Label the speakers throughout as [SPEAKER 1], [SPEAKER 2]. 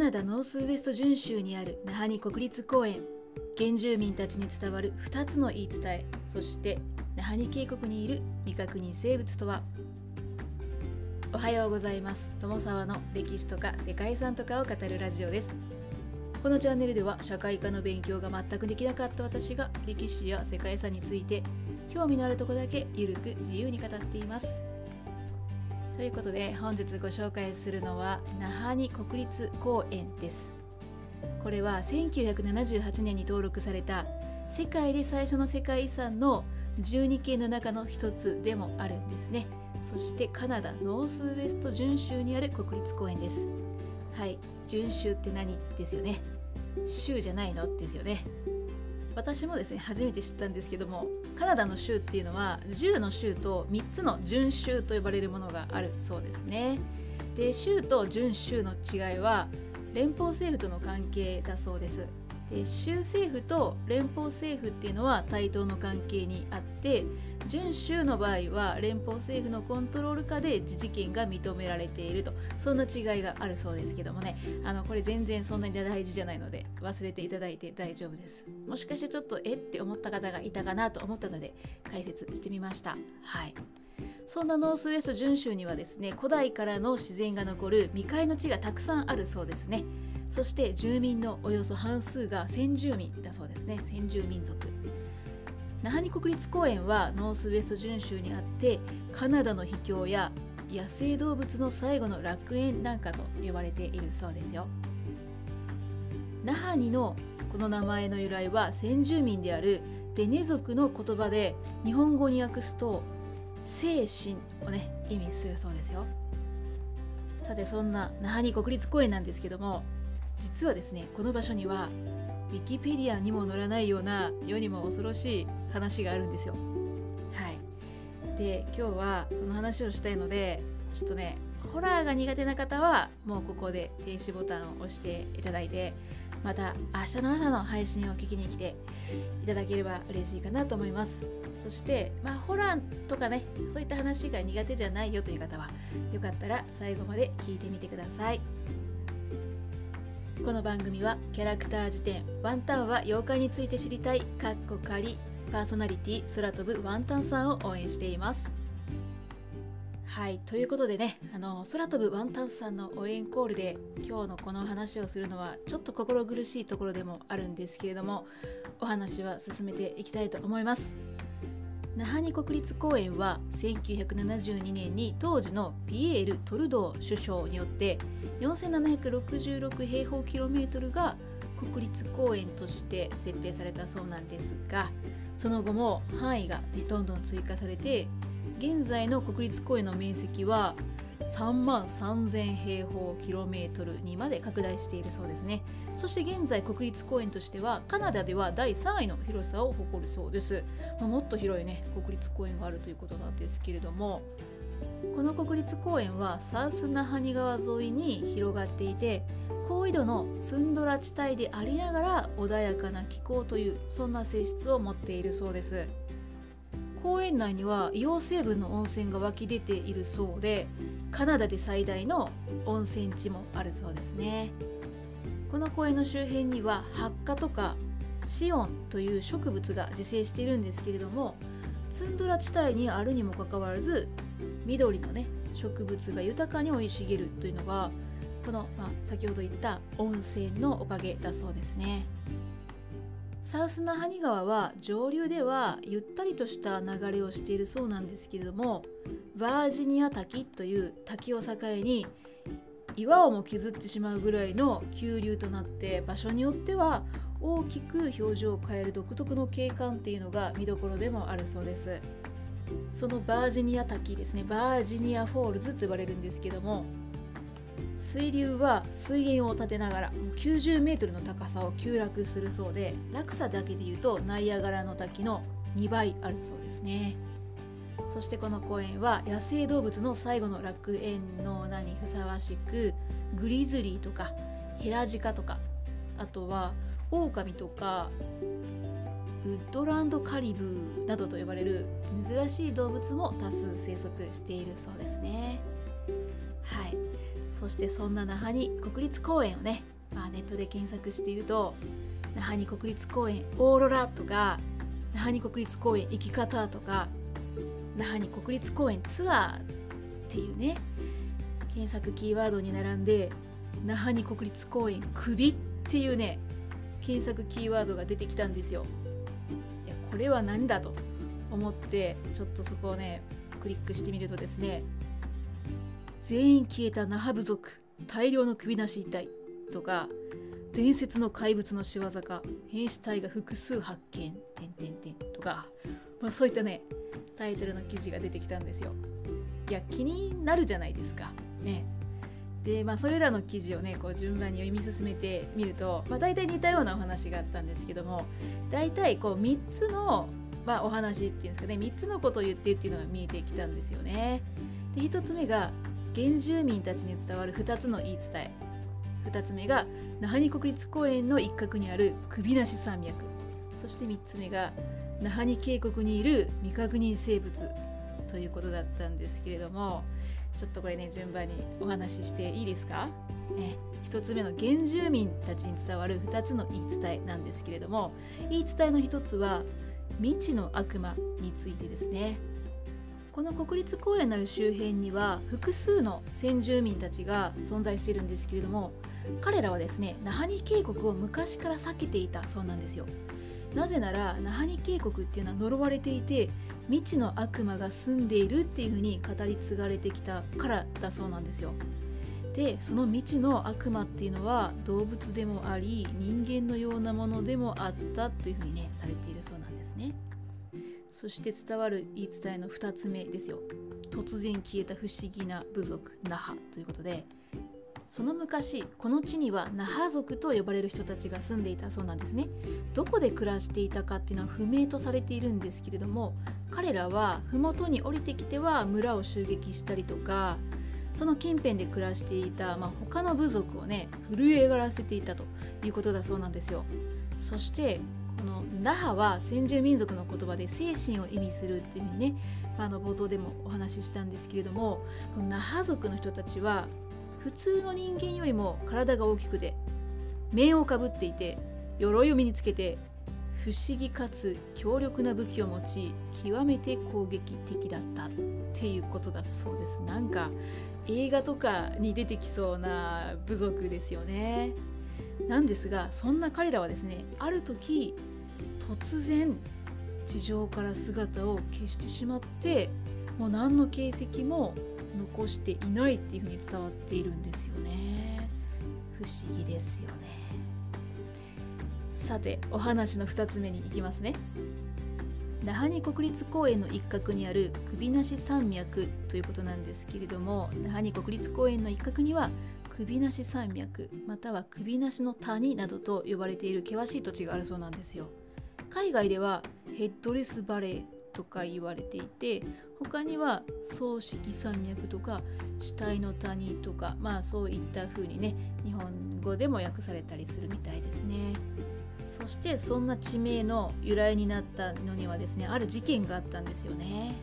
[SPEAKER 1] ナダノースウェスト準州にあるナハニ国立公園。原住民たちに伝わる2つの言い伝え。そしてナハニ渓谷にいる未確認生物とは。おはようございます。友沢の歴史とか世界遺産とかを語るラジオです。このチャンネルでは社会科の勉強が全くできなかった私が歴史や世界遺産について興味のあるとこだけゆるく自由に語っています。ということで本日ご紹介するのは那覇に国立公園です。これは1978年に登録された世界で最初の世界遺産の12県の中の一つでもあるんですね。そしてカナダノースウェスト準州にある国立公園です。はい。準州って何？ですよね。州じゃないの？ですよね。私もですね初めて知ったんですけどもカナダの州っていうのは10の州と3つの準州と呼ばれるものがあるそうですね。で州と準州の違いは連邦政府との関係だそうです。で州政府と連邦政府っていうのは対等の関係にあって準州の場合は連邦政府のコントロール下で自治権が認められていると。そんな違いがあるそうですけどもね。あのこれ全然そんなに大事じゃないので忘れていただいて大丈夫です。もしかしてちょっとえって思った方がいたかなと思ったので解説してみました。はい。そんなノースウェスト準州にはですね古代からの自然が残る未開の地がたくさんあるそうですね。そして住民のおよそ半数が先住民だそうですね。先住民族。那覇に国立公園はノースウェスト準州にあってカナダの秘境や野生動物の最後の楽園なんかと呼ばれているそうですよ。那覇にのこの名前の由来は先住民であるデネ族の言葉で日本語に訳すと精神をね意味するそうですよ。さてそんな那覇に国立公園なんですけども実はですねこの場所にはウィキペディアにも載らないような世にも恐ろしい話があるんですよ。はい、で今日はその話をしたいのでちょっとねホラーが苦手な方はもうここで停止ボタンを押していただいてまた明日の朝の配信を聞きに来ていただければ嬉しいかなと思います。そしてまあホラーとかねそういった話が苦手じゃないよという方はよかったら最後まで聞いてみてくださいこの番組はキャラクター辞典ワンタンは妖怪について知りたいかっこ仮パーソナリティ空飛ぶワンタンさんを応援しています。はいということでねあの空飛ぶワンタンさんの応援コールで今日のこの話をするのはちょっと心苦しいところでもあるんですけれどもお話は進めていきたいと思います。那覇に国立公園は1972年に当時のピエール・トルドー首相によって4766平方キロメートルが国立公園として設定されたそうなんですがその後も範囲がどんどん追加されて現在の国立公園の面積は3万3000平方キロメートルにまで拡大しているそうですね。そして現在国立公園としてはカナダでは第3位の広さを誇るそうです、まあ、もっと広いね国立公園があるということなんですけれどもこの国立公園はサウスナハニ川沿いに広がっていて高緯度のツンドラ地帯でありながら穏やかな気候というそんな性質を持っているそうです。公園内には硫黄成分の温泉が湧き出ているそうでカナダで最大の温泉地もあるそうですね。この公園の周辺にはハッカとかシオンという植物が自生しているんですけれどもツンドラ地帯にあるにもかかわらず緑のね植物が豊かに生い茂るというのがこの、まあ、先ほど言った温泉のおかげだそうですね。サウスナハニ川は上流ではゆったりとした流れをしているそうなんですけれどもバージニア滝という滝を境に岩をも削ってしまうぐらいの急流となって場所によっては大きく表情を変える独特の景観っていうのが見どころでもあるそうです。そのバージニア滝ですね。バージニアフォールズと呼ばれるんですけども水流は水煙を立てながら90メートルの高さを急落するそうで落差だけでいうとナイアガラの滝の2倍あるそうですね。そしてこの公園は野生動物の最後の楽園の名にふさわしくグリズリーとかヘラジカとかあとはオオカミとかウッドランドカリブーなどと呼ばれる珍しい動物も多数生息しているそうですね。はい。そしてそんな那覇に国立公園をね、まあ、ネットで検索していると那覇に国立公園オーロラとか那覇に国立公園行き方とか那覇に国立公園ツアーっていうね検索キーワードに並んで那覇に国立公園首っていうね検索キーワードが出てきたんですよ。いやこれは何だと思ってちょっとそこをねクリックしてみるとですね全員消えた那覇部族大量の首なし遺体とか伝説の怪物の仕業か変死体が複数発見てんてんてんとか、まあ、そういったねタイトルの記事が出てきたんですよ。いや気になるじゃないですか。ね。でまあそれらの記事をねこう順番に読み進めてみると、まあ、大体似たようなお話があったんですけども大体こう3つの、まあ、お話っていうんですかね3つのことを言ってっていうのが見えてきたんですよね。で1つ目が原住民たちに伝わる2つの言い伝え。2つ目が那覇に国立公園の一角にある首なし山脈。そして3つ目が那覇に渓谷にいる未確認生物ということだったんですけれどもちょっとこれね順番にお話ししていいですか、ね、1つ目の原住民たちに伝わる2つの言い伝えなんですけれども言い伝えの1つは未知の悪魔についてですね。この国立公園なる周辺には複数の先住民たちが存在しているんですけれども彼らはですねナハニ渓谷を昔から避けていたそうなんですよなぜならナハニ渓谷っていうのは呪われていて未知の悪魔が住んでいるっていうふうに語り継がれてきたからだそうなんですよ。でその未知の悪魔っていうのは動物でもあり人間のようなものでもあったというふうにねされているそうなんですね。そして伝わる言い伝えの2つ目ですよ。突然消えた不思議な部族ナハということでその昔この地にはナハ族と呼ばれる人たちが住んでいたそうなんですね。どこで暮らしていたかっていうのは不明とされているんですけれども彼らは麓に降りてきては村を襲撃したりとかその近辺で暮らしていた、まあ、他の部族をね震え上がらせていたということだそうなんですよ。そしてこのナハは先住民族の言葉で精神を意味するっていうふうにね、あ、の冒頭でもお話ししたんですけれどもこのナハ族の人たちは普通の人間よりも体が大きくて面をかぶっていて鎧を身につけて不思議かつ強力な武器を持ち極めて攻撃的だったっていうことだそうです。なんか映画とかに出てきそうな部族ですよね。なんですがそんな彼らはですねある時突然地上から姿を消してしまってもう何の形跡も残していないっていうふうに伝わっているんですよね。不思議ですよね。さてお話の2つ目に行きますね。那覇に国立公園の一角にある首なし山脈ということなんですけれども那覇に国立公園の一角には首なし山脈または首なしの谷などと呼ばれている険しい土地があるそうなんですよ。海外ではヘッドレスバレーとか言われていて他には葬式山脈とか死体の谷とかまあそういった風にね日本語でも訳されたりするみたいですね。そしてそんな地名の由来になったのにはですねある事件があったんですよね。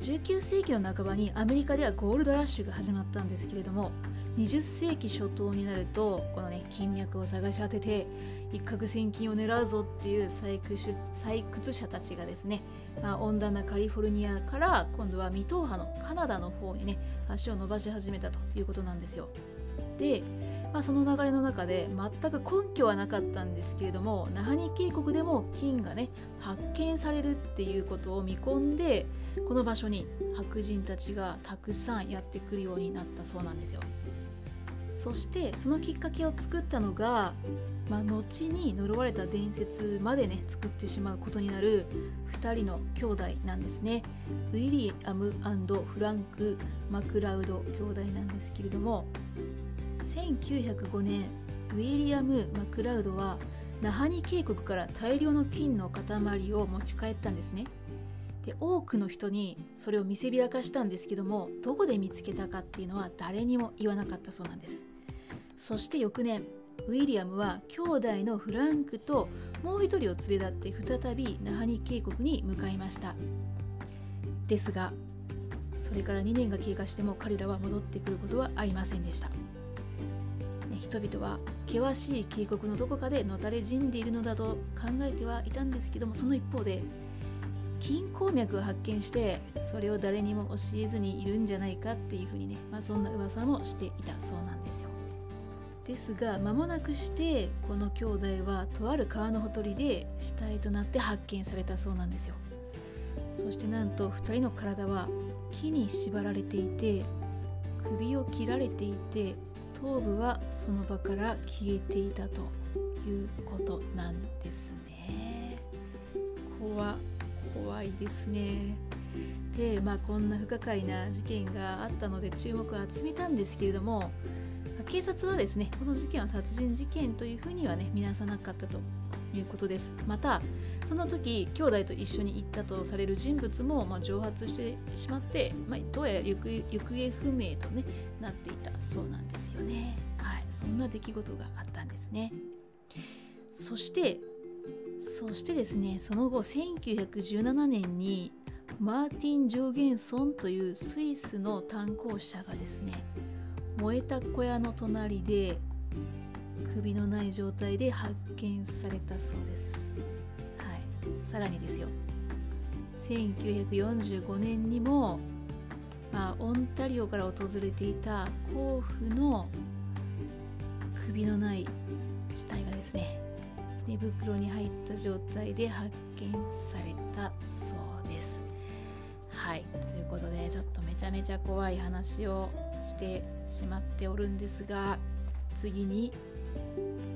[SPEAKER 1] 19世紀の半ばにアメリカではゴールドラッシュが始まったんですけれども20世紀初頭になるとこのね金脈を探し当てて一攫千金を狙うぞっていう採掘採掘者たちがですね、まあ、温暖なカリフォルニアから今度は未踏破のカナダの方にね足を伸ばし始めたということなんですよ。で、まあ、その流れの中で全く根拠はなかったんですけれども那覇日渓谷でも金がね発見されるっていうことを見込んでこの場所に白人たちがたくさんやってくるようになったそうなんですよ。そしてそのきっかけを作ったのが、まあ、後に呪われた伝説までね作ってしまうことになる2人の兄弟なんですねウィリアムフランク・マクラウド兄弟なんですけれども1905年ウィリアム・マクラウドはナハニ渓谷から大量の金の塊を持ち帰ったんですね。で多くの人にそれを見せびらかしたんですけどもどこで見つけたかっていうのは誰にも言わなかったそうなんです。そして翌年ウィリアムは兄弟のフランクともう一人を連れ立って再びナハニ渓谷に向かいました。ですがそれから2年が経過しても彼らは戻ってくることはありませんでした、人々は険しい渓谷のどこかでのたれ死んでいるのだと考えてはいたんですけどもその一方で金鉱脈を発見してそれを誰にも教えずにいるんじゃないかっていうふうにね、まあ、そんな噂もしていたそうなんですよ。ですが間もなくしてこの兄弟はとある川のほとりで死体となって発見されたそうなんですよ。そしてなんと2人の体は木に縛られていて首を切られていて頭部はその場から消えていたということなんですね。怖怖いですね。でまあこんな不可解な事件があったので注目を集めたんですけれども警察はですねこの事件は殺人事件というふうにはね見なさなかったということです。またその時兄弟と一緒に行ったとされる人物も、まあ、蒸発してしまって、まあ、どうやら行方不明と、ね、なっていたそうなんですよね。はい。そんな出来事があったんですね。そしてそしてですねその後1917年にマーティン・ジョーゲンソンというスイスの炭鉱者がですね燃えた小屋の隣で首のない状態で発見されたそうです、はい、さらにですよ。1945年にも、まあ、オンタリオから訪れていた甲府の首のない死体がですね寝袋に入った状態で発見されたそうです。はい。ということでちょっとめちゃめちゃ怖い話をしてしまっておるんですが次に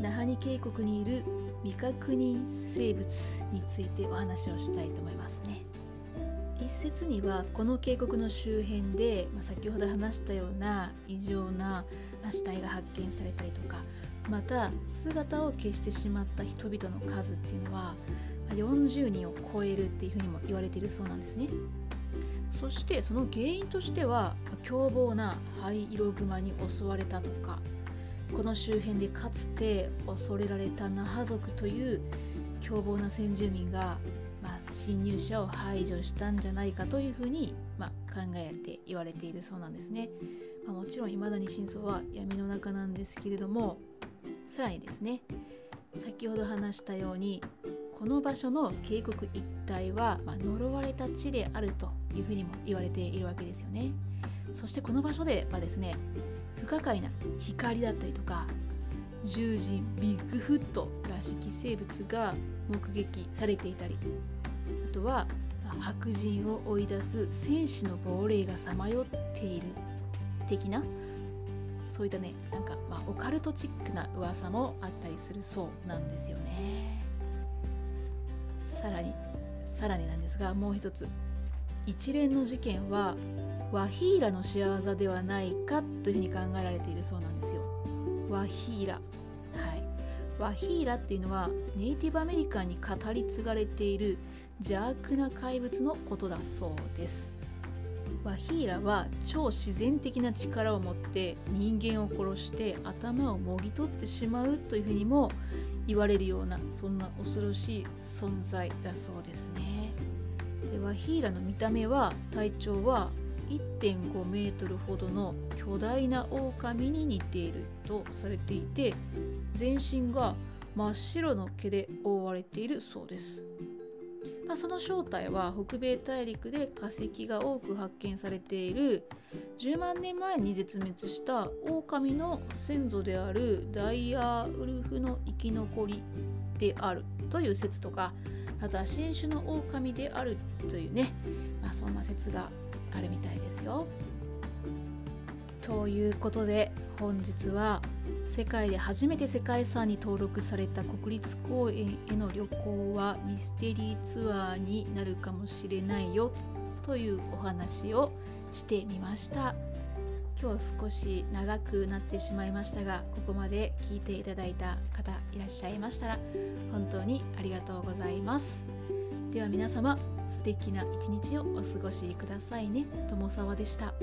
[SPEAKER 1] 那覇に渓谷にいる未確認生物についてお話をしたいと思いますね。一説にはこの渓谷の周辺で、まあ、先ほど話したような異常な死体が発見されたりとかまた姿を消してしまった人々の数っていうのは40人を超えるっていうふうにも言われているそうなんですねそしてその原因としては凶暴な灰色熊に襲われたとかこの周辺でかつて恐れられた那覇族という凶暴な先住民が、まあ、侵入者を排除したんじゃないかというふうに、まあ、考えて言われているそうなんですね、まあ、もちろん未だに真相は闇の中なんですけれどもさらにですね先ほど話したようにこの場所の渓谷一帯は、まあ、呪われた地であるというふうにも言われているわけですよね。そしてこの場所ではですね不可解な光だったりとか獣人ビッグフットらしき生物が目撃されていたりあとは白人を追い出す戦士の亡霊がさまよっている的なそういったねなんか、まあ、オカルトチックな噂もあったりするそうなんですよね。さらにさらになんですがもう一つ。一連の事件はワヒーラの仕業ではないかというふうに考えられているそうなんですよ。ワヒーラ。はい。ワヒーラっていうのはネイティブアメリカンに語り継がれている邪悪な怪物のことだそうです。ワヒーラは超自然的な力を持って人間を殺して頭をもぎ取ってしまうというふうにも言われるようなそんな恐ろしい存在だそうですね。でワヒーラの見た目は体長は1.5メートルほどの巨大な狼に似ているとされていて全身が真っ白の毛で覆われているそうです。まあ、その正体は北米大陸で化石が多く発見されている10万年前に絶滅した狼の先祖であるダイヤウルフの生き残りであるという説とかあとは新種の狼であるというね、まあ、そんな説があるみたいですよ。ということで本日は世界で初めて世界遺産に登録された国立公園への旅行はミステリーツアーになるかもしれないよというお話をしてみました今日少し長くなってしまいましたがここまで聞いていただいた方いらっしゃいましたら本当にありがとうございますでは皆様素敵な一日をお過ごしくださいね友沢でした。